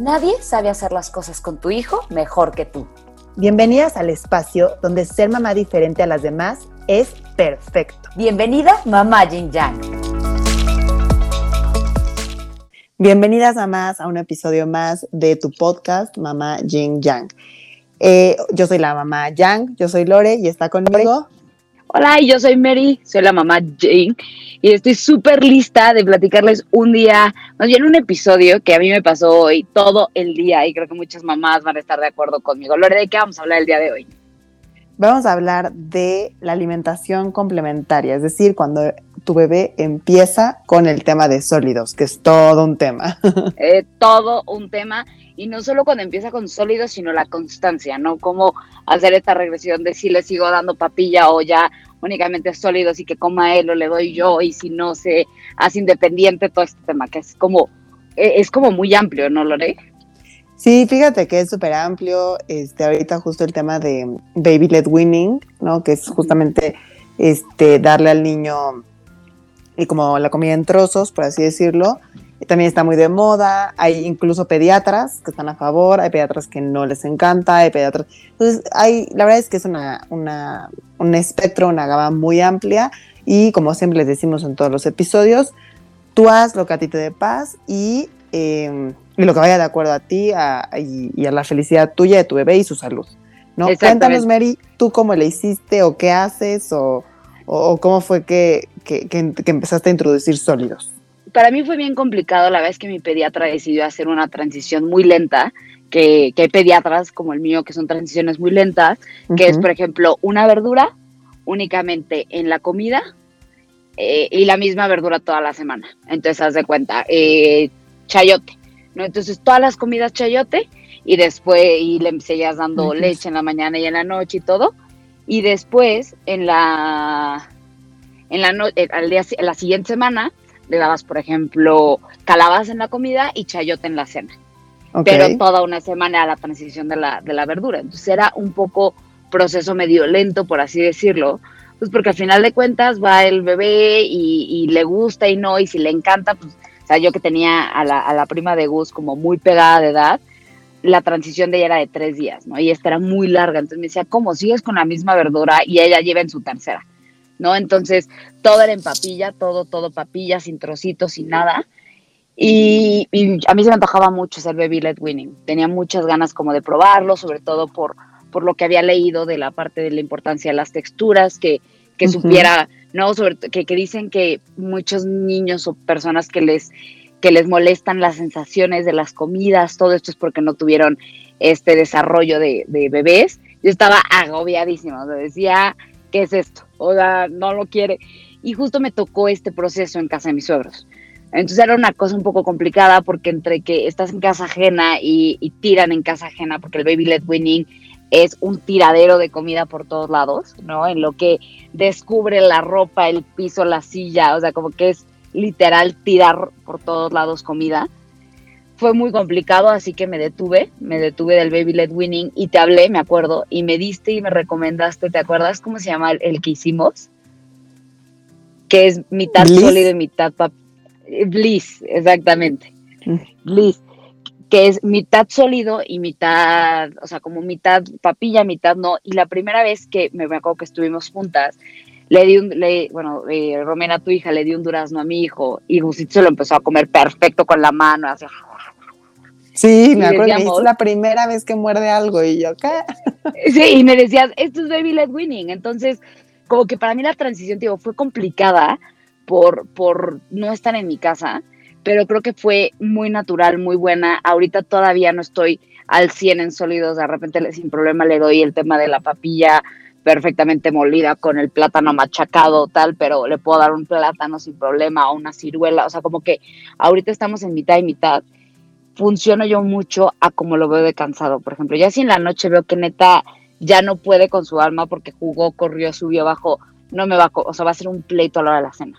Nadie sabe hacer las cosas con tu hijo mejor que tú. Bienvenidas al espacio donde ser mamá diferente a las demás es perfecto. Bienvenida, mamá Yin Yang. Bienvenidas mamás a un episodio más de tu podcast Mamá Jing Yang. Eh, yo soy la mamá Yang, yo soy Lore y está conmigo. Hola, yo soy Mary, soy la mamá Jane y estoy súper lista de platicarles un día, más bien un episodio que a mí me pasó hoy todo el día y creo que muchas mamás van a estar de acuerdo conmigo. Lore, ¿de qué vamos a hablar el día de hoy? Vamos a hablar de la alimentación complementaria, es decir, cuando tu bebé empieza con el tema de sólidos, que es todo un tema. Eh, todo un tema y no solo cuando empieza con sólidos, sino la constancia, ¿no? Cómo hacer esta regresión de si le sigo dando papilla o ya únicamente sólidos y que coma él o le doy yo y si no se hace independiente todo este tema, que es como, eh, es como muy amplio, ¿no, Lore? Sí, fíjate que es súper amplio. Este, ahorita justo el tema de baby led weaning, ¿no? Que es justamente este, darle al niño y como la comida en trozos, por así decirlo. También está muy de moda. Hay incluso pediatras que están a favor, hay pediatras que no les encanta, hay pediatras. Entonces, hay, la verdad es que es una, una, un espectro, una gama muy amplia. Y como siempre les decimos en todos los episodios, tú haz lo que a ti te dé paz y, eh, y lo que vaya de acuerdo a ti a- y, y a la felicidad tuya, de tu bebé y su salud. ¿no? Cuéntanos, Mary, tú cómo le hiciste o qué haces o, o- cómo fue que, que- que- que empezaste a introducir sólidos. para mí fue bien complicado la vez que mi pediatra decidió hacer una transición muy lenta, que, que hay pediatras como el mío que son transiciones muy lentas, que es, por ejemplo, una verdura únicamente en la comida eh, y la misma verdura toda la semana. Entonces, haz de cuenta, eh, chayote, ¿no? Entonces, todas las comidas chayote y después, y le seguías dando leche en la mañana y en la noche y todo. Y después, en la, en la, no- eh, al día, la siguiente semana, le dabas, por ejemplo, calabaza en la comida y chayote en la cena pero toda una semana a la transición de la, de la verdura. Entonces era un poco proceso medio lento, por así decirlo, pues porque al final de cuentas va el bebé y, y le gusta y no, y si le encanta, pues, o sea, yo que tenía a la, a la prima de Gus como muy pegada de edad, la transición de ella era de tres días, ¿no? Y esta era muy larga, entonces me decía, ¿cómo sigues con la misma verdura? Y ella lleva en su tercera, ¿no? Entonces, todo era en papilla, todo, todo papilla, sin trocitos, sin nada. Y, y a mí se me antojaba mucho ser baby led winning. Tenía muchas ganas como de probarlo, sobre todo por, por lo que había leído de la parte de la importancia de las texturas, que, que supiera, ¿no? Sobre, que, que dicen que muchos niños o personas que les, que les molestan las sensaciones de las comidas, todo esto es porque no tuvieron este desarrollo de, bebés. Yo estaba agobiadísima, o decía, ¿qué es esto? O sea, no lo quiere. Y justo me tocó este proceso en casa de mis suegros. Entonces era una cosa un poco complicada porque entre que estás en casa ajena y, y tiran en casa ajena, porque el baby led winning es un tiradero de comida por todos lados, ¿no? En lo que descubre la ropa, el piso, la silla, o sea, como que es literal tirar por todos lados comida. Fue muy complicado, así que me detuve, me detuve del baby led winning y te hablé, me acuerdo, y me diste y me recomendaste, ¿te acuerdas cómo se llama el, el que hicimos? Que es mitad Bliss. sólido y mitad pap Bliss, exactamente. Mm. Bliss, que es mitad sólido y mitad, o sea, como mitad papilla, mitad no. Y la primera vez que me me acuerdo que estuvimos juntas, le di un, le, bueno, eh, Romena, tu hija, le di un durazno a mi hijo y Gusito se lo empezó a comer perfecto con la mano, así. Sí, y me acuerdo, decíamos- es la primera vez que muerde algo y yo, ¿qué? Sí, y me decías, esto es baby led winning. Entonces, como que para mí la transición, digo, fue complicada por, por no estar en mi casa, pero creo que fue muy natural, muy buena. Ahorita todavía no estoy al 100 en sólidos, de repente sin problema le doy el tema de la papilla perfectamente molida con el plátano machacado tal, pero le puedo dar un plátano sin problema o una ciruela, o sea, como que ahorita estamos en mitad y mitad funciono yo mucho a como lo veo de cansado. Por ejemplo, ya si en la noche veo que neta ya no puede con su alma porque jugó, corrió, subió, bajó, no me va a, o sea, va a ser un pleito a la hora de la cena,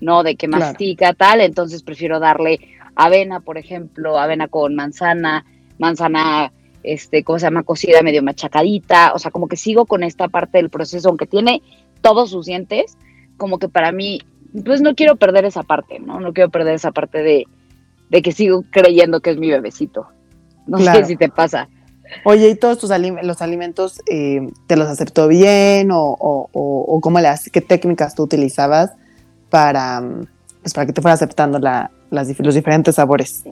¿no? De que mastica, tal, entonces prefiero darle avena, por ejemplo, avena con manzana, manzana, este, ¿cómo se llama? Cocida medio machacadita, o sea, como que sigo con esta parte del proceso, aunque tiene todos sus dientes, como que para mí, pues no quiero perder esa parte, ¿no? No quiero perder esa parte de, de que sigo creyendo que es mi bebecito. No sé si te pasa. Oye, ¿y todos tus los alimentos eh, te los aceptó bien o, o, cómo le qué técnicas tú utilizabas para, pues, para que te fuera aceptando la, las, los diferentes sabores?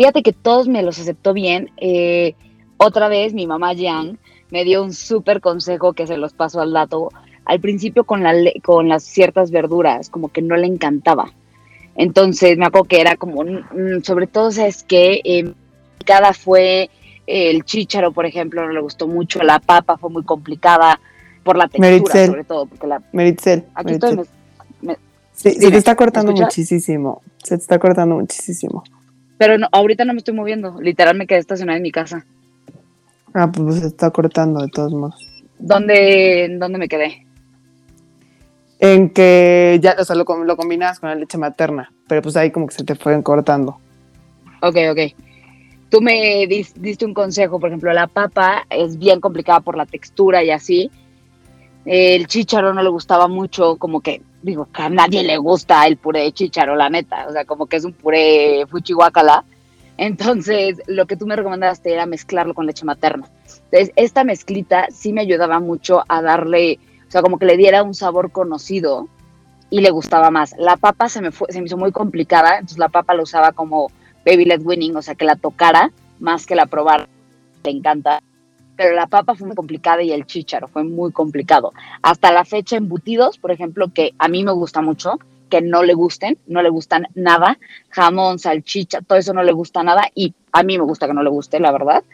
Fíjate que todos me los aceptó bien. Eh, otra vez mi mamá Yang me dio un súper consejo que se los paso al dato. Al principio con, la, con las ciertas verduras, como que no le encantaba. Entonces me acuerdo que era como, mm, sobre todo, es que eh, cada fue el chícharo, por ejemplo, no le gustó mucho, la papa fue muy complicada por la textura, sobre todo. Porque la, Meritzel. Aquí estoy. sí, se te está cortando muchísimo. Se te está cortando muchísimo. Pero no, ahorita no me estoy moviendo. Literal me quedé estacionada en mi casa. Ah, pues se está cortando de todos modos. ¿Dónde, dónde me quedé? En que ya, o sea, lo, lo combinas con la leche materna, pero pues ahí como que se te fueron cortando. Ok, ok. Tú me diste un consejo, por ejemplo, la papa es bien complicada por la textura y así. El chícharo no le gustaba mucho, como que, digo, que a nadie le gusta el puré de chícharo, la neta. O sea, como que es un puré fuchihuacala. Entonces, lo que tú me recomendaste era mezclarlo con leche materna. Entonces, esta mezclita sí me ayudaba mucho a darle, o sea, como que le diera un sabor conocido y le gustaba más. La papa se me, fue, se me hizo muy complicada, entonces la papa la usaba como Baby Led Winning, o sea, que la tocara más que la probara. Le encanta. Pero la papa fue muy complicada y el chícharo fue muy complicado. Hasta la fecha, embutidos, por ejemplo, que a mí me gusta mucho, que no le gusten, no le gustan nada. Jamón, salchicha, todo eso no le gusta nada y a mí me gusta que no le guste, la verdad.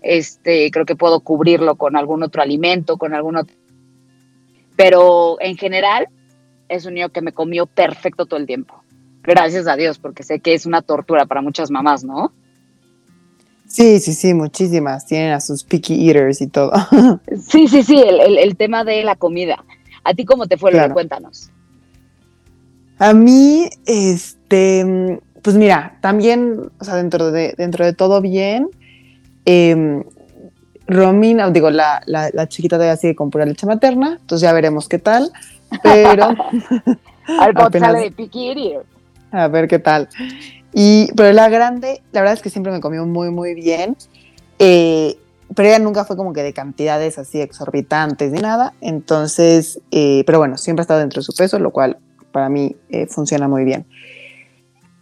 Este, creo que puedo cubrirlo con algún otro alimento, con algún otro. Pero en general, es un niño que me comió perfecto todo el tiempo. Gracias a Dios, porque sé que es una tortura para muchas mamás, ¿no? Sí, sí, sí, muchísimas. Tienen a sus picky eaters y todo. sí, sí, sí, el, tema de la comida. ¿A ti cómo te fue? Claro. Cuéntanos. A mí, este, pues mira, también, o sea, dentro de, dentro de todo bien. Eh, Romina, digo, la, la, chiquita todavía sigue con pura leche materna, entonces ya veremos qué tal. Pero. Al sale de picky eater a ver qué tal. Y, pero la grande, la verdad es que siempre me comió muy, muy bien. Eh, pero ella nunca fue como que de cantidades así exorbitantes ni nada. Entonces, eh, pero bueno, siempre ha estado dentro de su peso, lo cual para mí eh, funciona muy bien.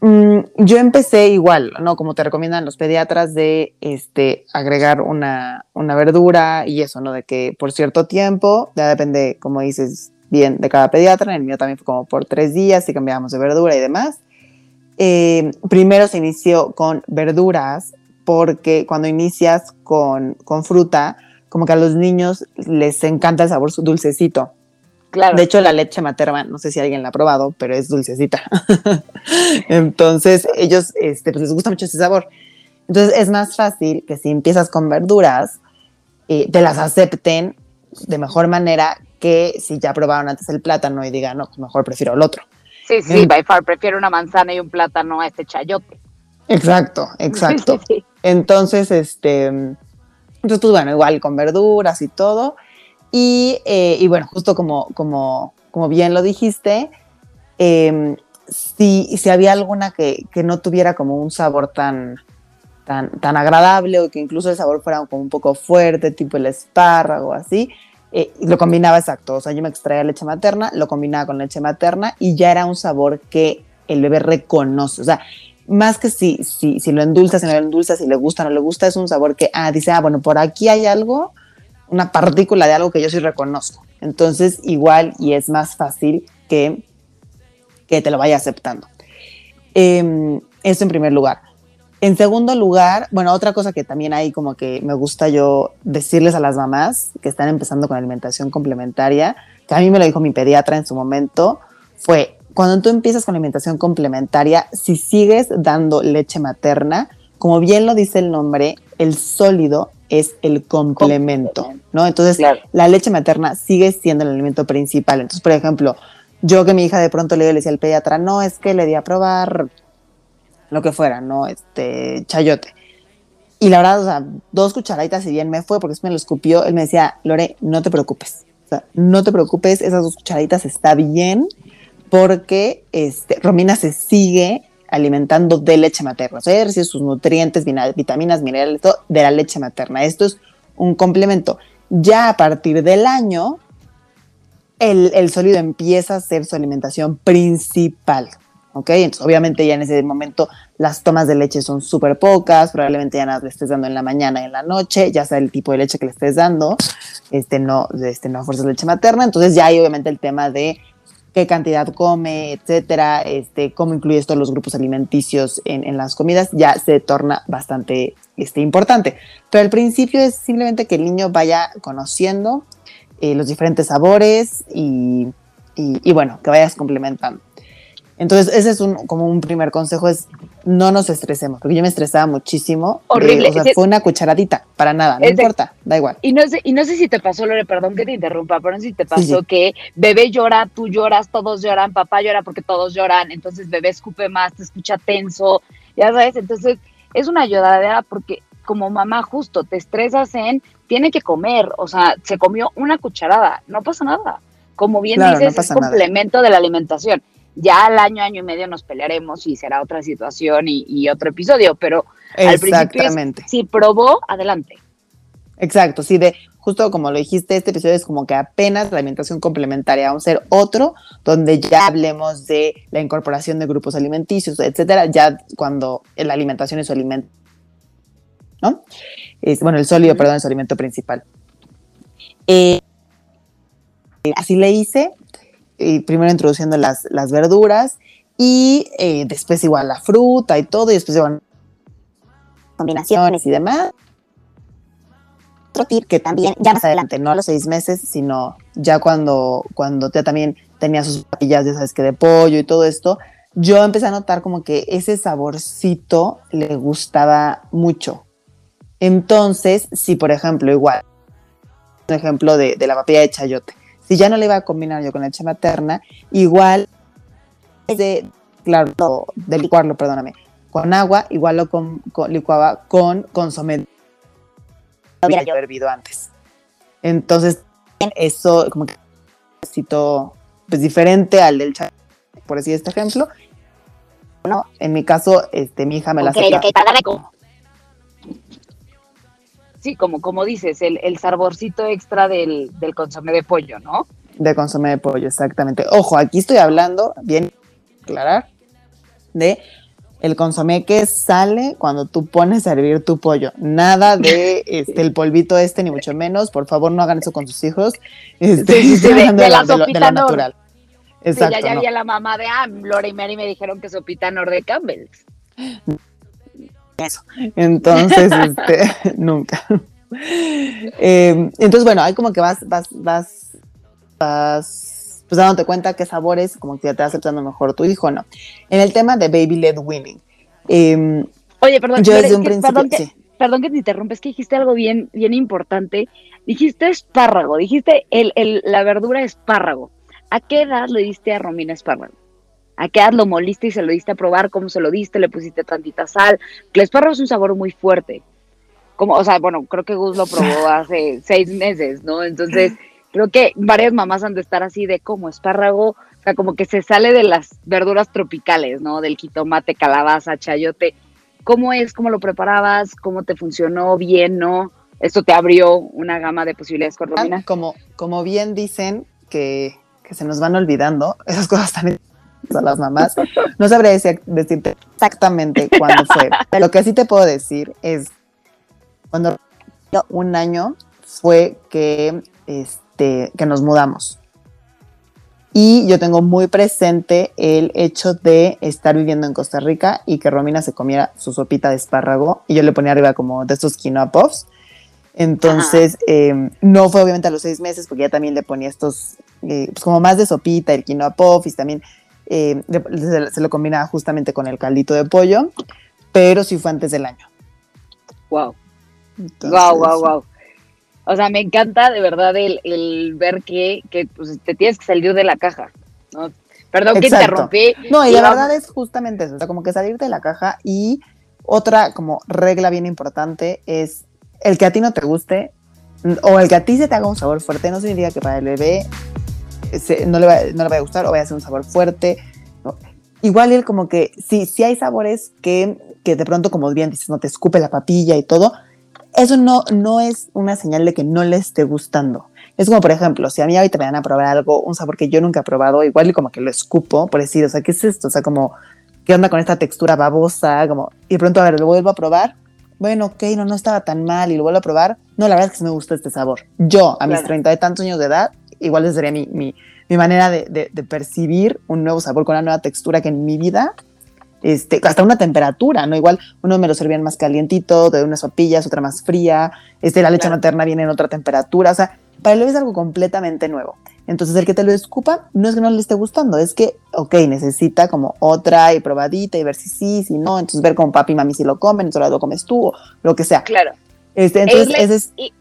Mm, yo empecé igual, ¿no? Como te recomiendan los pediatras de este, agregar una, una verdura y eso, ¿no? De que por cierto tiempo, ya depende, como dices, bien de cada pediatra, el mío también fue como por tres días y cambiábamos de verdura y demás. Eh, primero se inició con verduras porque cuando inicias con, con, fruta, como que a los niños les encanta el sabor dulcecito. Claro. De hecho, la leche materna, no sé si alguien la ha probado, pero es dulcecita. Entonces, ellos este, pues les gusta mucho ese sabor. Entonces, es más fácil que si empiezas con verduras, eh, te las acepten de mejor manera que si ya probaron antes el plátano y digan, no, pues mejor prefiero el otro. Sí, sí, by far prefiero una manzana y un plátano a este chayote. Exacto, exacto. Entonces, este, entonces, pues bueno, igual con verduras y todo. Y, eh, y bueno, justo como, como, como bien lo dijiste, em, si, si, había alguna que, que, no tuviera como un sabor tan, tan, tan agradable o que incluso el sabor fuera como un poco fuerte, tipo el espárrago, así, eh, lo combinaba exacto, o sea, yo me extraía leche materna, lo combinaba con leche materna y ya era un sabor que el bebé reconoce, o sea, más que si, si, si lo endulza, si no lo endulza, si le gusta o no le gusta, es un sabor que, ah, dice, ah, bueno, por aquí hay algo, una partícula de algo que yo sí reconozco. Entonces, igual y es más fácil que, que te lo vaya aceptando. Eh, eso en primer lugar. En segundo lugar, bueno, otra cosa que también hay como que me gusta yo decirles a las mamás que están empezando con alimentación complementaria, que a mí me lo dijo mi pediatra en su momento, fue cuando tú empiezas con alimentación complementaria, si sigues dando leche materna, como bien lo dice el nombre, el sólido es el complemento, ¿no? Entonces, la leche materna sigue siendo el alimento principal. Entonces, por ejemplo, yo que mi hija de pronto le decía al pediatra, no, es que le di a probar lo que fuera, ¿no? Este, chayote. Y la verdad, o sea, dos cucharaditas y bien me fue porque me lo escupió. Él me decía, Lore, no te preocupes. O sea, no te preocupes, esas dos cucharaditas está bien porque este, Romina se sigue alimentando de leche materna. O sea, sus nutrientes, vitaminas, minerales, de la leche materna. Esto es un complemento. Ya a partir del año, el, el sólido empieza a ser su alimentación principal. ¿Ok? Entonces, obviamente ya en ese momento las tomas de leche son súper pocas, probablemente ya nada le estés dando en la mañana y en la noche, ya sea el tipo de leche que le estés dando, este no, este no a fuerza leche materna, entonces ya hay obviamente el tema de qué cantidad come, etcétera, este, cómo incluyes todos los grupos alimenticios en, en, las comidas, ya se torna bastante este, importante. Pero al principio es simplemente que el niño vaya conociendo eh, los diferentes sabores y, y, bueno, que vayas complementando. Entonces, ese es un, como un primer consejo, es no nos estresemos, porque yo me estresaba muchísimo. Horrible. o sea, fue una cucharadita, para nada, no importa, da igual. Y no, sé, y no sé si te pasó, Lore, perdón que te interrumpa, pero no sé si te pasó que bebé llora, tú lloras, todos lloran, papá llora porque todos lloran, entonces bebé escupe más, te escucha tenso, ya sabes, entonces es una lloradera porque como mamá justo te estresas en, tiene que comer, o sea, se comió una cucharada, no pasa nada. Como bien dices, es complemento de la alimentación ya al año, año y medio nos pelearemos y será otra situación y, otro episodio, pero al principio si probó, adelante. Exacto, sí, de justo como lo dijiste, este episodio es como que apenas la alimentación complementaria, vamos a ser otro donde ya hablemos de la incorporación de grupos alimenticios, etcétera, ya cuando la alimentación es su alimento, ¿no? Es, bueno, el sólido, perdón, es su alimento principal. Eh, así le hice, primero introduciendo las, las verduras y eh, después igual la fruta y todo, y después igual combinaciones y demás. Otro tip que también ya más adelante, no a los seis meses, sino ya cuando, cuando ya también tenía sus papillas, ya sabes que de pollo y todo esto, yo empecé a notar como que ese saborcito le gustaba mucho. Entonces, si por ejemplo, igual, un ejemplo de, de la papilla de chayote, si ya no le iba a combinar yo con leche materna, igual de, claro, de licuarlo, perdóname, con agua, igual lo con, licuaba con consomé. Hubiera yo hervido antes. Entonces, eso como que necesito pues diferente al del chai, por decir este ejemplo. No, en mi caso, este, mi hija me la hace. Sí, como, como dices, el, el saborcito extra del, del consomé de pollo, ¿no? De consomé de pollo, exactamente. Ojo, aquí estoy hablando, bien aclarar, de el consomé que sale cuando tú pones a hervir tu pollo. Nada de este, el polvito este, ni mucho menos. Por favor, no hagan eso con sus hijos. Este, sí, sí, de, de, la, de, lo, natural. Exacto. ya, ya había la mamá de ah, Laura y Mary me dijeron que sopita Nor de Campbell's eso. Entonces, este, nunca. Em, entonces, bueno, hay como que vas, vas, vas, vas, pues dándote cuenta qué sabores, como que ya te va aceptando mejor tu hijo, ¿no? En el tema de Baby Led Winning. Em, Oye, perdón, yo desde un principio, perdón, que, perdón que te interrumpes, que dijiste algo bien, bien importante. Dijiste espárrago, dijiste el, el, la verdura espárrago. ¿A qué edad le diste a Romina espárrago? ¿A qué edad lo moliste y se lo diste a probar? ¿Cómo se lo diste? ¿Le pusiste tantita sal? Que el espárrago es un sabor muy fuerte. Como, o sea, bueno, creo que Gus lo probó hace seis meses, ¿no? Entonces, creo que varias mamás han de estar así de como espárrago, o sea, como que se sale de las verduras tropicales, ¿no? Del jitomate, calabaza, chayote. ¿Cómo es? ¿Cómo lo preparabas? ¿Cómo te funcionó? ¿Bien? ¿No? ¿Esto te abrió una gama de posibilidades Como, como bien dicen que, que se nos van olvidando, esas cosas también a las mamás. No sabría decirte exactamente cuándo fue. Lo que sí te puedo decir es cuando un año fue que, este, que nos mudamos. Y yo tengo muy presente el hecho de estar viviendo en Costa Rica y que Romina se comiera su sopita de espárrago y yo le ponía arriba como de estos quinoa puffs. Entonces, em, no fue obviamente a los seis meses porque ya también le ponía estos, eh, pues como más de sopita, el quinoa puff y también eh, se, se lo combinaba justamente con el caldito de pollo, pero sí fue antes del año. Wow. wow, wow, wow. O sea, me encanta de verdad el, el ver que, que pues, te tienes que salir de la caja. ¿no? Perdón que Exacto. interrumpí. No, y la vamos- verdad es justamente eso, o sea, como que salir de la caja y otra como regla bien importante es el que a ti no te guste o el que a ti se te haga un sabor fuerte, no significa que para el bebé se- no, le va, no le vaya a gustar o vaya a ser un sabor fuerte. ¿no? Igual él como que sí, sí hay sabores que, que de pronto, como bien dices, no te escupe la papilla y todo, eso no, no es una señal de que no le esté gustando. Es como, por ejemplo, si a mí ahorita me van a probar algo, un sabor que yo nunca he probado, igual y como que lo escupo, por decir, o sea, ¿qué es esto? O sea, como, ¿qué onda con esta textura babosa? Como, y de pronto, a ver, lo vuelvo a probar. Bueno, ok, no, no estaba tan mal y lo vuelvo a probar. No, la verdad es que sí me gusta este sabor. Yo, a mis Claro. treinta y tantos años de edad, igual esa sería mi, mi, mi manera de, de- de percibir un nuevo sabor con una nueva textura que en mi vida, este, hasta una temperatura, ¿no? Igual uno me lo servían más calientito, de unas papillas, otra más fría, este, la leche Claro. materna viene en otra temperatura, o sea, para bebé es algo completamente nuevo. Entonces, el que te lo escupa no es que no le esté gustando, es que, ok, necesita como otra y probadita y ver si sí, si no, entonces ver con papi y mami si lo comen, entonces lo comes tú, o lo que sea. Claro. Este, entonces, Irle- ese es, Y,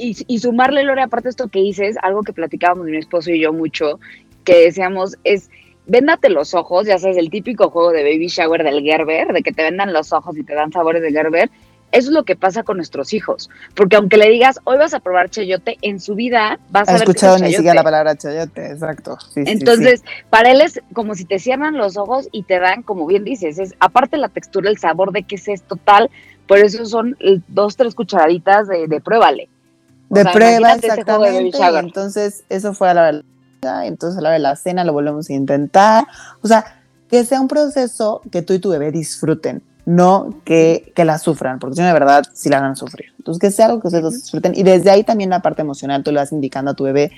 y, y sumarle, Lore, aparte esto que dices, algo que platicábamos mi esposo y yo mucho, que decíamos es, véndate los ojos, ya sabes, el típico juego de baby shower del Gerber, de que te vendan los ojos y te dan sabores de Gerber, eso es lo que pasa con nuestros hijos, porque aunque le digas, hoy vas a probar chayote, en su vida vas a ha qué es escuchado ni siquiera la palabra chayote, exacto. sí, sí, sí. Entonces, para él es como si te cierran los ojos y te dan, como bien dices, es aparte la textura, el sabor de qué es esto tal, por eso son eh, dos, tres cucharaditas de, de pruébale. De sea, prueba, de exactamente. y shower. entonces, eso fue a la de la entonces a la hora de la cena lo volvemos a intentar. O sea, que sea un proceso que tú y tu bebé disfruten, no que, que la sufran, porque si de verdad, sí la van a sufrir. Entonces, que sea algo que ustedes disfruten. Y desde ahí también la parte emocional, tú le vas indicando a tu bebé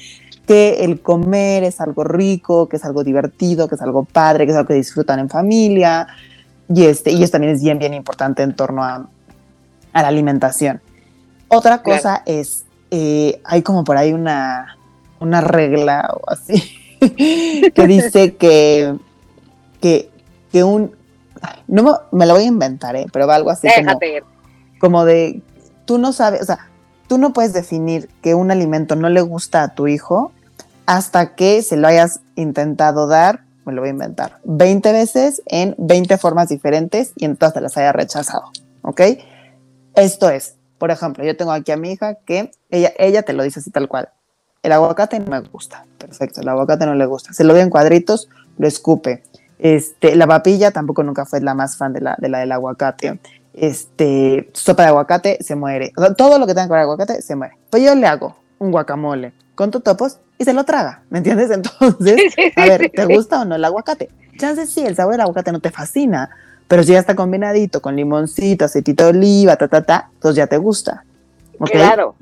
que el comer es algo rico, que es algo divertido, que es algo padre, que es algo que disfrutan en familia. Y, este, y eso también es bien, bien importante en torno a, a la alimentación. Otra Claro. cosa es, eh, hay como por ahí una, una regla o así que dice que, que, que un, no me, me lo voy a inventar, ¿eh? pero va algo así como, como de, tú no sabes, o sea, tú no puedes definir que un alimento no le gusta a tu hijo hasta que se lo hayas intentado dar, me lo voy a inventar, 20 veces en 20 formas diferentes y en todas te las haya rechazado, ¿ok? Esto es, por ejemplo, yo tengo aquí a mi hija que ella, ella te lo dice así tal cual. El aguacate no me gusta. Perfecto, el aguacate no le gusta. Se lo ve en cuadritos, lo escupe. Este, la papilla tampoco nunca fue la más fan de la, de la del aguacate. Este, sopa de aguacate se muere. O sea, todo lo que tenga que ver con aguacate se muere. Pues yo le hago un guacamole con totopos y se lo traga, ¿me entiendes? Entonces, a ver, ¿te gusta o no el aguacate? Chances sí, el sabor del aguacate no te fascina, pero si ya está combinadito con limoncito, aceitito de oliva, ta, ta, ta, entonces ya te gusta. ¿ok? Claro.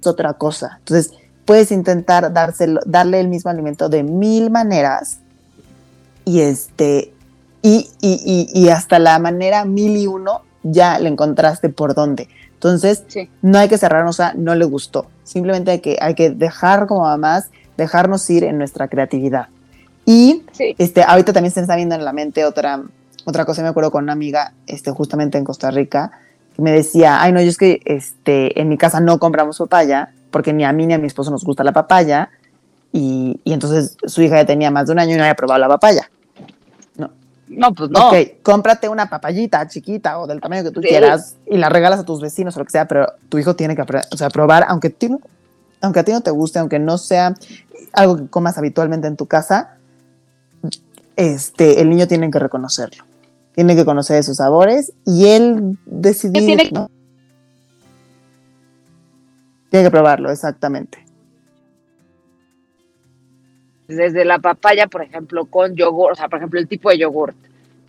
Es otra cosa. Entonces, puedes intentar dárselo, darle el mismo alimento de mil maneras y este, y, y, y, y hasta la manera mil y uno ya le encontraste por dónde. Entonces, Sí. no hay que cerrarnos a no le gustó. Simplemente hay que, hay que dejar como mamás, dejarnos ir en nuestra creatividad. Y Sí. este, ahorita también se está viendo en la mente otra, otra cosa. Me acuerdo con una amiga, este, justamente en Costa Rica, que me decía, ay, no, yo es que este, en mi casa no compramos papaya, porque ni a mí ni a mi esposo nos gusta la papaya. Y, y entonces su hija ya tenía más de un año y no había probado la papaya. No, pues no. Ok, cómprate una papayita chiquita o del tamaño que tú Sí. quieras y la regalas a tus vecinos o lo que sea, pero tu hijo tiene que o sea, probar, aunque, ti no- aunque a ti no te guste, aunque no sea algo que comas habitualmente en tu casa, este, el niño tiene que reconocerlo. Tiene que conocer esos sabores y él decidir. Tiene- ¿no? Tiene que probarlo, exactamente. Desde la papaya, por ejemplo, con yogur, o sea, por ejemplo, el tipo de yogur,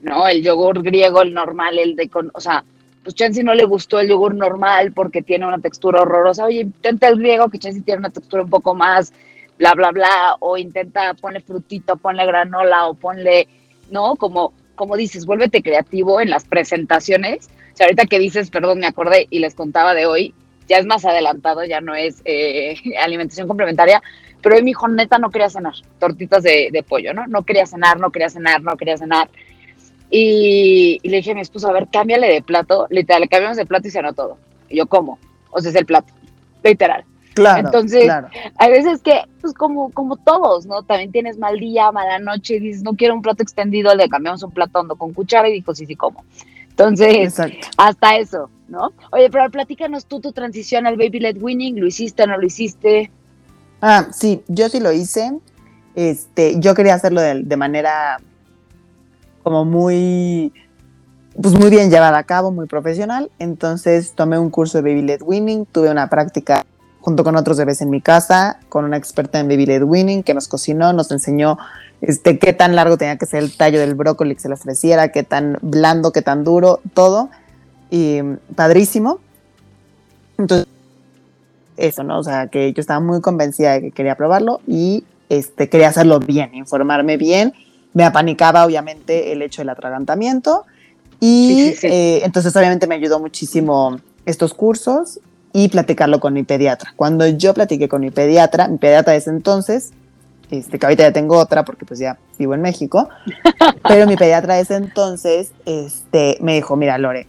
¿no? El yogur griego, el normal, el de con, o sea, pues Chansi no le gustó el yogur normal porque tiene una textura horrorosa. Oye, intenta el griego que Chansi tiene una textura un poco más bla, bla, bla, o intenta ponle frutito, ponle granola o ponle, ¿no? Como, como dices, vuélvete creativo en las presentaciones. O sea, ahorita que dices, perdón, me acordé y les contaba de hoy, ya es más adelantado, ya no es eh, alimentación complementaria, Pero hoy mi hijo neta no quería cenar, tortitas de, pollo, ¿no? No quería cenar, no quería cenar, no quería cenar. Y, y le dije a mi esposo, a ver, cámbiale de plato. Literal, le cambiamos de plato y cenó todo. Y yo, ¿cómo? O sea, es el plato, literal. Claro. Entonces, claro. hay veces que, pues como, como todos, ¿no? También tienes mal día, mala noche, y dices, no quiero un plato extendido, le cambiamos un plato hondo con cuchara y dijo, sí, sí, como. Entonces, Exacto. hasta eso, ¿no? Oye, pero platícanos tú tu transición al Baby Led Winning, ¿lo hiciste o no lo hiciste? Ah, sí, yo sí lo hice. Este, yo quería hacerlo de, de manera como muy, pues muy bien llevada a cabo, muy profesional. Entonces tomé un curso de Baby Led Winning, tuve una práctica junto con otros bebés en mi casa, con una experta en Baby Led Winning que nos cocinó, nos enseñó este, qué tan largo tenía que ser el tallo del brócoli que se le ofreciera, qué tan blando, qué tan duro, todo. Y padrísimo. Entonces, eso, ¿no? O sea, que yo estaba muy convencida de que quería probarlo y este, quería hacerlo bien, informarme bien. Me apanicaba, obviamente, el hecho del atragantamiento. Y Sí, sí, sí. eh, entonces, obviamente, me ayudó muchísimo estos cursos y platicarlo con mi pediatra. Cuando yo platiqué con mi pediatra, mi pediatra de ese entonces, este, que ahorita ya tengo otra porque pues ya vivo en México, pero mi pediatra de ese entonces este, me dijo, mira, Lore,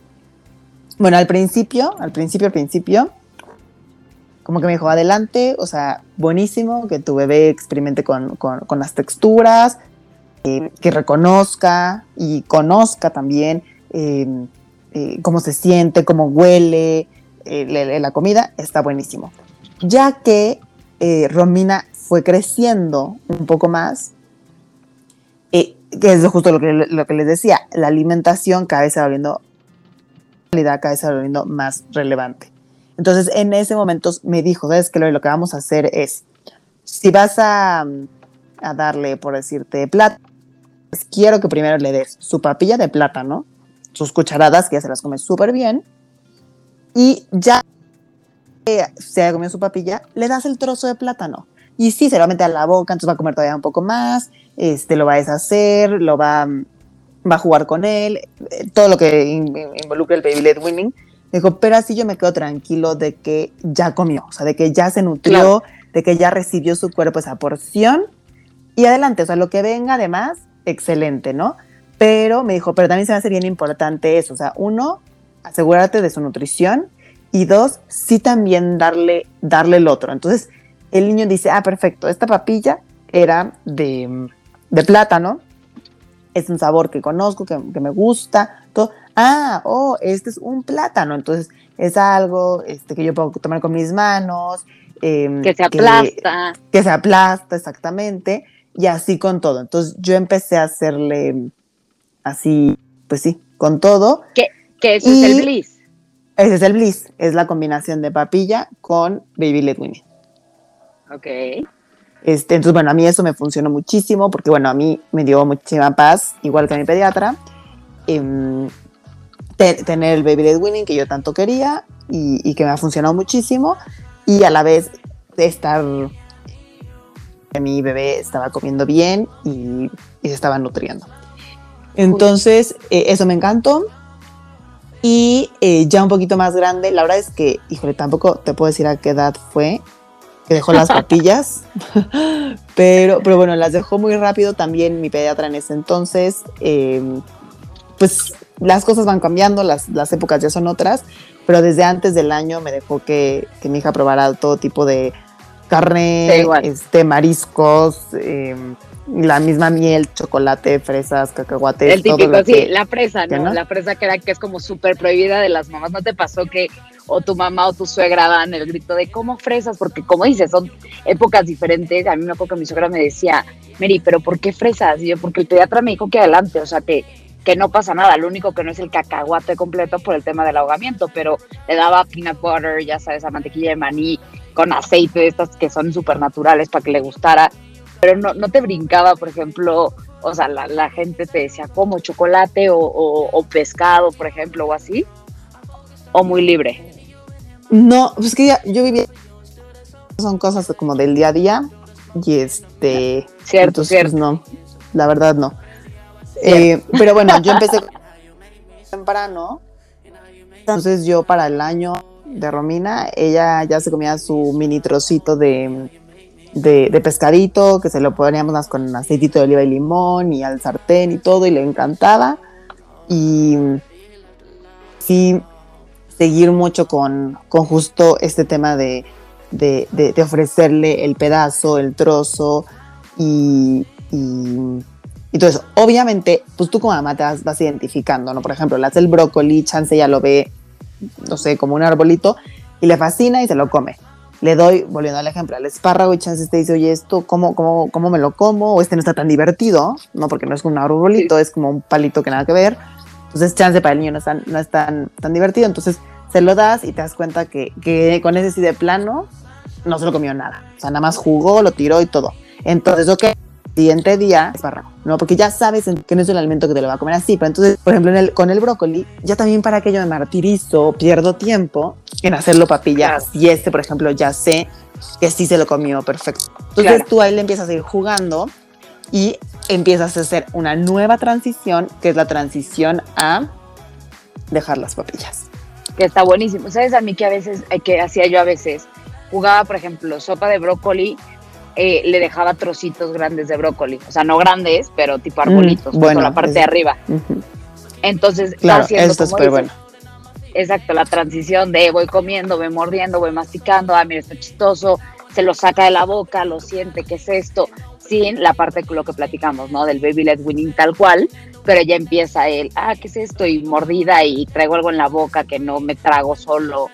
bueno, al principio, al principio, al principio, como que me dijo, adelante, o sea, buenísimo que tu bebé experimente con, con- con las texturas, eh, que reconozca y conozca también eh, eh, cómo se siente, cómo huele la, comida, está buenísimo. Ya que eh, Romina fue creciendo un poco más, eh, que es justo lo que, lo que les decía, la alimentación cada vez se va volviendo, cada vez se va más relevante. Entonces, en ese momento me dijo, ¿sabes qué? Lo que vamos a hacer es, si vas a, a darle, por decirte, plátano, pues quiero que primero le des su papilla de plátano, sus cucharadas, que ya se las come súper bien, y ya que se haya comido su papilla, le das el trozo de plátano. Y sí, se lo va a meter a la boca, entonces va a comer todavía un poco más, este, lo va a deshacer, lo va, va a jugar con él, eh, todo lo que in- in- involucra el baby led winning. Dijo, pero así yo me quedo tranquilo de que ya comió, o sea, de que ya se nutrió, Claro. de que ya recibió su cuerpo esa porción. Y adelante, o sea, lo que venga además, excelente, ¿no? Pero me dijo, pero también se me hace bien importante eso, o sea, uno, asegurarte de su nutrición y dos, sí también darle, darle el otro. Entonces, el niño dice, ah, perfecto, esta papilla era de, de plátano, es un sabor que conozco, que, que me gusta, todo. Ah, oh, este es un plátano, entonces es algo este, que yo puedo tomar con mis manos. em, Que se aplasta. que se aplasta exactamente y así con todo. Entonces yo empecé a hacerle así, pues sí, con todo. Que eso es el Y- bliss. Ese es el bliss, es la combinación de papilla con baby led weaning. Ok. Este, entonces, bueno, a mí eso me funcionó muchísimo porque, bueno, a mí me dio muchísima paz, igual que a mi pediatra, em, te- tener el baby led weaning que yo tanto quería y, y que me ha funcionado muchísimo y a la vez estar que mi bebé estaba comiendo bien y, y se estaba nutriendo. Entonces, eh, eso me encantó. Y eh, ya un poquito más grande, la verdad es que, híjole, tampoco te puedo decir a qué edad fue que dejó las papillas, pero, pero bueno, las dejó muy rápido también mi pediatra en ese entonces. eh, pues las cosas van cambiando, las, las épocas ya son otras, pero desde antes del año me dejó que, que mi hija probara todo tipo de carne, Sí, este, mariscos, eh, la misma miel, chocolate, fresas, cacahuates. El todo típico, lo sí, que- la fresa, no. La fresa que era que es como súper prohibida de las mamás. ¿No te pasó que o tu mamá o tu suegra dan el grito de cómo fresas? Porque como dices, son épocas diferentes. A mí me acuerdo que mi suegra me decía, Mary, ¿pero por qué fresas? Y yo, porque el pediatra me dijo que adelante, o sea, que, que no pasa nada. Lo único que no es el cacahuate completo por el tema del ahogamiento, pero le daba peanut butter, ya sabes, a mantequilla de maní con aceite, de estas que son súper naturales para que le gustara. Pero no, no te brincaba, por ejemplo, o sea, la, la gente te decía como chocolate o, o- o pescado, por ejemplo, o así, o muy libre. No, pues que ya, yo vivía. Son cosas como del día a día. Y este. Cierto, entonces, cierto. pues, no, la verdad no. Eh, pero bueno, yo empecé temprano. Entonces yo para el año de Romina, ella ya se comía su mini trocito de, de, pescadito, que se lo poníamos con aceitito de oliva y limón y al sartén y todo, y le encantaba. Y sí, seguir mucho con, con justo este tema de, de, de, ofrecerle el pedazo, el trozo y, y, todo Obviamente, pues tú como mamá te vas, vas, identificando, ¿no? Por ejemplo, le hace el brócoli, chance ya lo ve, no sé, como un arbolito y le fascina y se lo come le doy, volviendo al ejemplo, al espárrago y chance te dice, oye, esto, ¿cómo, cómo, cómo me lo como? O este no está tan divertido, ¿no? Porque no es como un arbolito, es como un palito que nada que ver. Entonces, chance para el niño no es tan, no es tan, tan divertido. Entonces, se lo das y te das cuenta que, que con ese sí de plano no se lo comió nada. O sea, nada más jugó, lo tiró y todo. Entonces, ok, siguiente día, espárrago, ¿no? Porque ya sabes que no es el alimento que te lo va a comer así. Pero entonces, por ejemplo, en el, con el brócoli, ya también para que yo me martirizo, pierdo tiempo en hacerlo papilla. Y este, por ejemplo, ya sé que sí se lo comió perfecto. Entonces tú ahí le empiezas a ir jugando y empiezas a hacer una nueva transición, que es la transición a dejar las papillas. Que está buenísimo. ¿Sabes a mí que a veces, eh, que hacía yo a veces? Jugaba, por ejemplo, sopa de brócoli eh, le dejaba trocitos grandes de brócoli, o sea, no grandes, pero tipo mm, arbolitos, bueno, la parte de arriba. Entonces, claro, esto es súper bueno. Exacto, la transición de voy comiendo, voy mordiendo, voy masticando, ah, mira, está chistoso, se lo saca de la boca, lo siente, ¿qué es esto? Sin la parte de lo que platicamos, ¿no? Del baby led winning tal cual, pero ya empieza el, ah, ¿qué es esto? Y mordida y traigo algo en la boca que no me trago solo,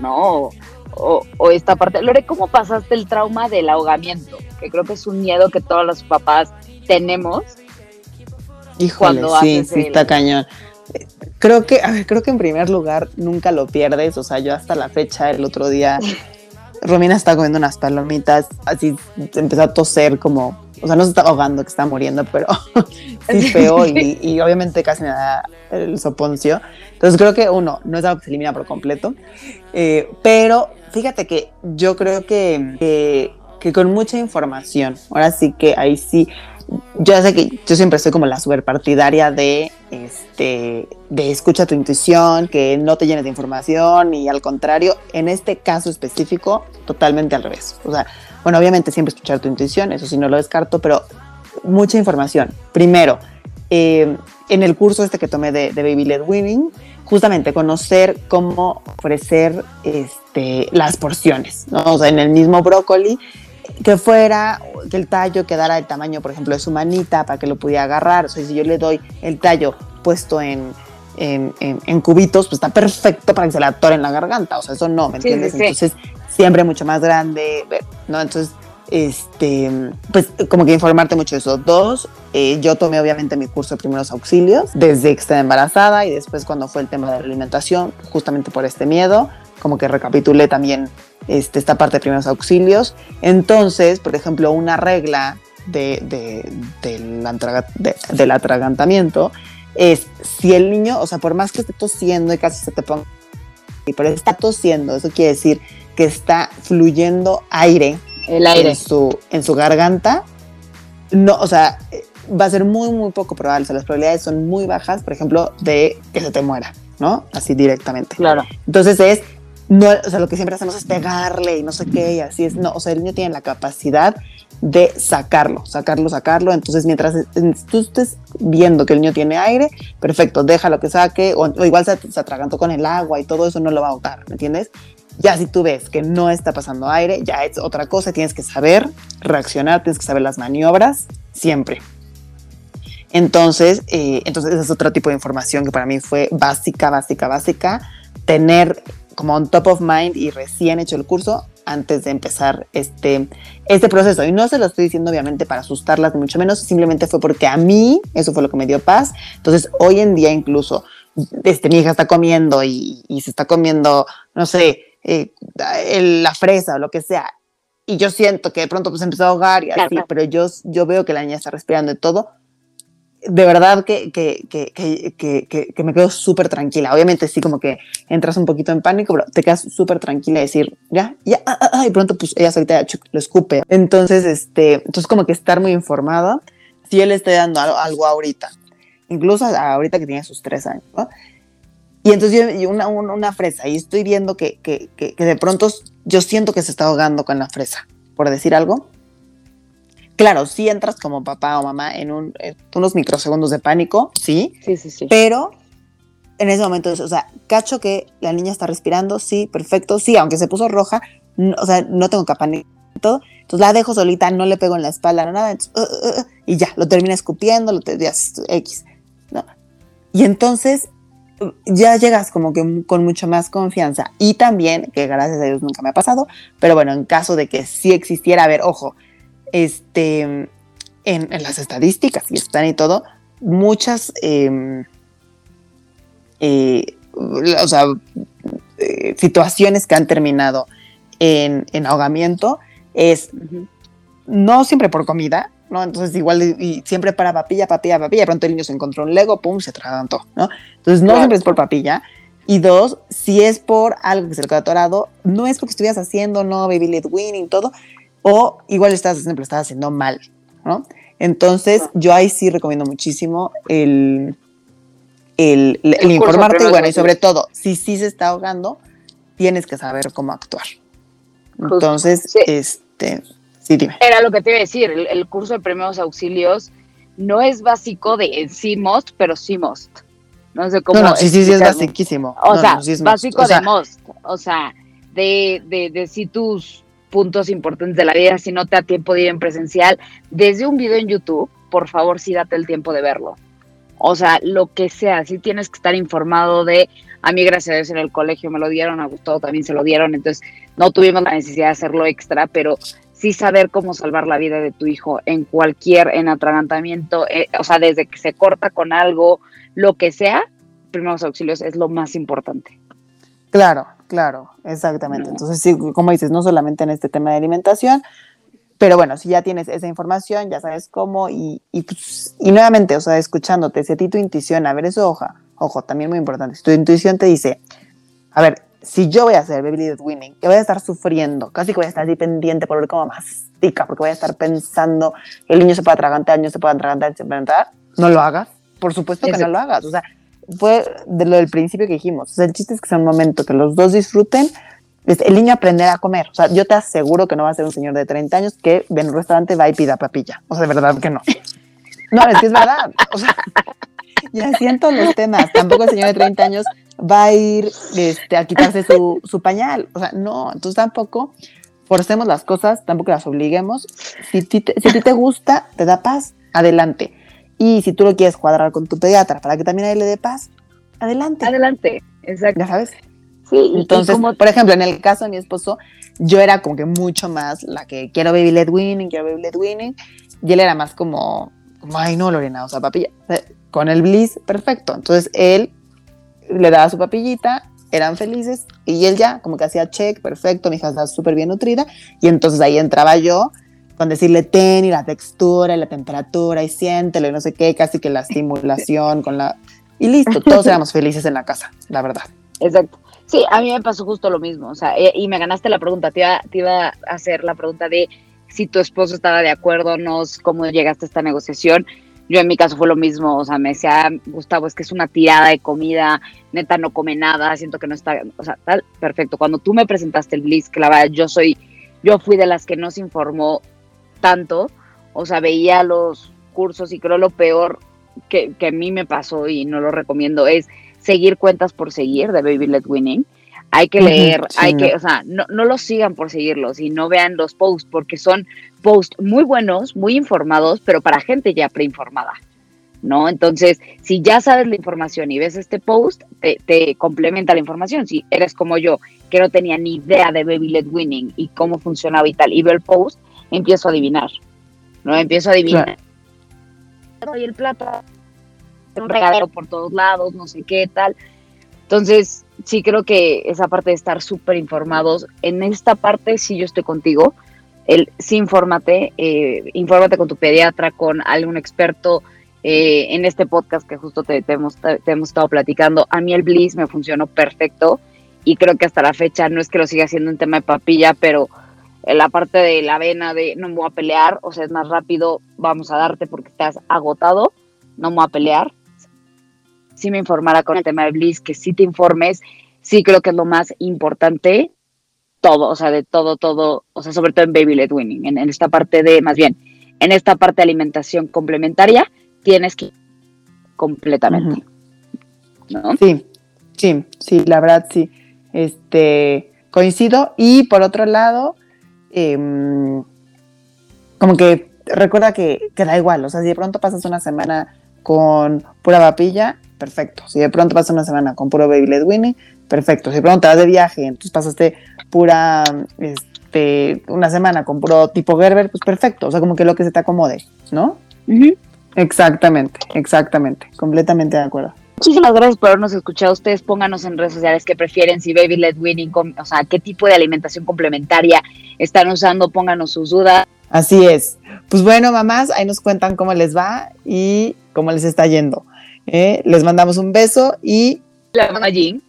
¿no? O, esta parte. Lore, ¿cómo pasaste el trauma del ahogamiento? Que creo que es un miedo que todos los papás tenemos. Híjole, sí, sí, está cañón. Creo que, a ver, creo que en primer lugar nunca lo pierdes. O sea, yo hasta la fecha, el otro día, Romina estaba comiendo unas palomitas, así empezó a toser como, o sea, no se está ahogando, que está muriendo, pero sí feo y, y, obviamente casi me da el soponcio. Entonces creo que uno, no es algo que se elimina por completo, eh, pero fíjate que yo creo que, que, con mucha información, ahora sí que ahí sí, yo sé que yo siempre soy como la super partidaria de, este, de escucha tu intuición, que no te llenes de información y al contrario, en este caso específico, totalmente al revés. O sea, bueno, obviamente siempre escuchar tu intuición, eso sí no lo descarto, pero mucha información. Primero, eh, en el curso este que tomé de, de Baby Led Winning, justamente conocer cómo ofrecer este, las porciones, ¿no? O sea, en el mismo brócoli, que fuera, que el tallo quedara del tamaño, por ejemplo, de su manita para que lo pudiera agarrar. O sea, si yo le doy el tallo puesto en, en, en, cubitos, pues está perfecto para que se le atore en la garganta. O sea, eso no, ¿me entiendes? Entonces, siempre mucho más grande, ¿no? Entonces, este, pues como que informarte mucho de eso. Dos, eh, yo tomé obviamente mi curso de primeros auxilios desde que estaba embarazada y después cuando fue el tema de la alimentación, justamente por este miedo, como que recapitulé también este, esta parte de primeros auxilios. Entonces, por ejemplo, una regla de, de, del atragantamiento es si el niño, o sea, por más que esté tosiendo y casi se te ponga, pero está tosiendo, eso quiere decir que está fluyendo aire el aire. En su, en su garganta, no, o sea, va a ser muy, muy poco probable. O sea, las probabilidades son muy bajas, por ejemplo, de que se te muera, ¿no? Así directamente. Claro. Entonces es, no, o sea, lo que siempre hacemos es pegarle y no sé qué, y así es. No, o sea, el niño tiene la capacidad de sacarlo, sacarlo, sacarlo. Entonces, mientras tú estés viendo que el niño tiene aire, perfecto, déjalo que saque, o, igual se, se, atragantó con el agua y todo eso no lo va a ahogar, ¿me entiendes? Ya si tú ves que no está pasando aire, ya es otra cosa, tienes que saber reaccionar, tienes que saber las maniobras, siempre. Entonces, eh, entonces es otro tipo de información que para mí fue básica, básica, básica. Tener como on top of mind y recién hecho el curso antes de empezar este, este proceso. Y no se lo estoy diciendo obviamente para asustarlas, ni mucho menos, simplemente fue porque a mí eso fue lo que me dio paz. Entonces, hoy en día incluso, este, mi hija está comiendo y, y se está comiendo, no sé, eh, la fresa o lo que sea, y yo siento que de pronto pues empezó a ahogar y así, pero yo, yo veo que la niña está respirando de todo, de verdad que, que, que, que me quedo súper tranquila. Obviamente sí como que entras un poquito en pánico, pero te quedas súper tranquila y decir, ya, ya, ah, ah, ah", y pronto pues ella ahorita lo escupe. Entonces, este, entonces como que estar muy informada, si él está dando algo, algo ahorita, incluso ahorita que tiene sus tres años. Y entonces yo, una, una, fresa, y estoy viendo que, que, de pronto yo siento que se está ahogando con la fresa, por decir algo. Claro, sí entras como papá o mamá en, un, en unos microsegundos de pánico, sí, Sí, sí, sí. pero en ese momento, o sea, cacho que la niña está respirando, sí, perfecto, sí, aunque se puso roja, no- o sea, no tengo capa ni todo, entonces la dejo solita, no le pego en la espalda, no nada, entonces, uh, uh, uh, y ya, lo termina escupiendo, lo te ya es X, ¿no? Y entonces uh, ya llegas como que con mucho más confianza y también, que gracias a Dios nunca me ha pasado, pero bueno, en caso de que sí existiera, a ver, ojo, este, en, en las estadísticas y están y todo, muchas... em, eh, o sea, eh, situaciones que han terminado en, en ahogamiento es no siempre por comida, ¿no? Entonces igual y, siempre para papilla, papilla, papilla, de pronto el niño se encontró un Lego, pum, se atragantó, ¿no? Entonces no Claro. siempre es por papilla. Y dos, si es por algo que se le quedó atorado, no es porque estuvieras haciendo, no, baby led winning, todo, o igual estás haciendo, pero estás haciendo mal, ¿no? Entonces, yo ahí sí recomiendo muchísimo el, el, informarte y bueno, y sobre todo, si sí se está ahogando, tienes que saber cómo actuar. Justo. Entonces, Sí. este, sí, dime. Era lo que te iba a decir, el, el curso de primeros auxilios no es básico de sí must, pero sí must. No sé cómo. No, no, sí, sí, sí, es basiquísimo. O No, sea, no, sí es básico o sea, de must. O sea, de, de, de sí tus puntos importantes de la vida, si no te da tiempo de ir en presencial, desde un video en YouTube, por favor, sí date el tiempo de verlo. O sea, lo que sea, sí tienes que estar informado de, a mí gracias a Dios en el colegio me lo dieron, a Gustavo también se lo dieron, entonces no tuvimos la necesidad de hacerlo extra, pero sí saber cómo salvar la vida de tu hijo en cualquier, en atragantamiento, eh, o sea, desde que se corta con algo, lo que sea, primeros auxilios es lo más importante. Claro, claro, exactamente. No. Entonces, sí, como dices, no solamente en este tema de alimentación, pero bueno, si ya tienes esa información, ya sabes cómo, y, y, pues, y nuevamente, o sea, escuchándote, si a ti tu intuición, a ver, eso, hoja, ojo, también muy importante, si tu intuición te dice, a ver, si yo voy a hacer baby led winning, que voy a estar sufriendo, casi que voy a estar así pendiente por ver cómo mastica, porque voy a estar pensando el niño se puede atragantar, el niño se puede atragantar, se puede atragantar, no lo hagas, por supuesto que no Exacto. lo hagas, o sea, fue de lo del principio que dijimos, o sea, el chiste es que sea un momento que los dos disfruten, el niño aprenderá a comer, o sea, yo te aseguro que no va a ser un señor de 30 años que en un restaurante, va y pida papilla, o sea, de verdad que no. No, es que es verdad, o sea, ya siento los temas, tampoco el señor de 30 años va a ir este, a quitarse su, su pañal, o sea, no, entonces tampoco forcemos las cosas, tampoco las obliguemos, si, ti te, si a ti te gusta, te da paz, adelante. Y si tú lo quieres cuadrar con tu pediatra para que también a él le dé paz, adelante. Adelante, exacto. Ya sabes. Sí, Entonces, como- por ejemplo, en el caso de mi esposo, yo era como que mucho más la que quiero baby led winning, quiero baby led winning, y él era más como, como, ay no, Lorena, o sea, papilla. Con el bliss, perfecto. Entonces él le daba su papillita, eran felices, y él ya como que hacía check, perfecto, mi hija está súper bien nutrida, y entonces ahí entraba yo con decirle ten y la textura y la temperatura y siéntelo y no sé qué, casi que la estimulación con la... Y listo, todos éramos felices en la casa, la verdad. Exacto. Sí, a mí me pasó justo lo mismo, o sea, e- y me ganaste la pregunta, te iba, te iba a hacer la pregunta de si tu esposo estaba de acuerdo, no, cómo llegaste a esta negociación. Yo en mi caso fue lo mismo, o sea, me decía, Gustavo, es que es una tirada de comida, neta no come nada, siento que no está, o sea, tal, perfecto. Cuando tú me presentaste el Bliss, que la verdad yo soy, yo fui de las que no se informó tanto, o sea, veía los cursos y creo lo peor que, que a mí me pasó y no lo recomiendo es seguir cuentas por seguir de Baby Led Winning. Hay que leer, sí, hay no. que, o sea, no, no los sigan por seguirlos y no vean los posts porque son posts muy buenos, muy informados, pero para gente ya preinformada, ¿no? Entonces, si ya sabes la información y ves este post, te, te complementa la información. Si eres como yo, que no tenía ni idea de Baby Led Winning y cómo funcionaba y tal, y veo el post, empiezo a adivinar, ¿no? Empiezo a adivinar. Y el plato, un regadero por todos lados, no sé qué tal. Entonces, sí creo que esa parte de estar súper informados, en esta parte sí yo estoy contigo. El, sí, infórmate, eh, infórmate con tu pediatra, con algún experto. eh, en este podcast que justo te, te hemos, te hemos estado platicando, a mí el Bliss me funcionó perfecto y creo que hasta la fecha no es que lo siga haciendo un tema de papilla, pero en la parte de la vena de no me voy a pelear, o sea, es más rápido, vamos a darte porque estás agotado, no me voy a pelear. Sí me informara con el tema de Bliss, que sí te informes, sí creo que es lo más importante, todo, o sea, de todo, todo, o sea, sobre todo en Baby Led Winning, en, en esta parte de, más bien, en esta parte de alimentación complementaria, tienes que completamente. ¿no? Sí, sí, sí, la verdad sí. Este, coincido. Y por otro lado, em, como que recuerda que, que da igual, o sea, si de pronto pasas una semana con pura papilla, perfecto. Si de pronto pasas una semana con puro baby led perfecto. Si de pronto te vas de viaje, entonces pasaste pura, este, una semana con puro tipo Gerber, pues perfecto. O sea, como que lo que se te acomode, ¿no? Exactamente, exactamente. Completamente de acuerdo. Muchísimas gracias por habernos escuchado. Ustedes pónganos en redes sociales qué prefieren, si Baby Led Winning, o sea, qué tipo de alimentación complementaria están usando, pónganos sus dudas. Así es. Pues bueno, mamás, ahí nos cuentan cómo les va y cómo les está yendo. ¿eh? Les mandamos un beso y... La mamá Jing.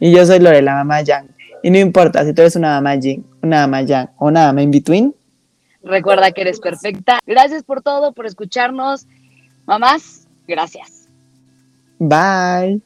Y yo soy Lore, la mamá Yang. Y no importa si tú eres una mamá Jing, una mamá Yang o una mamá in between. Recuerda que eres perfecta. Gracias por todo, por escucharnos. Mamás, gracias. Bye.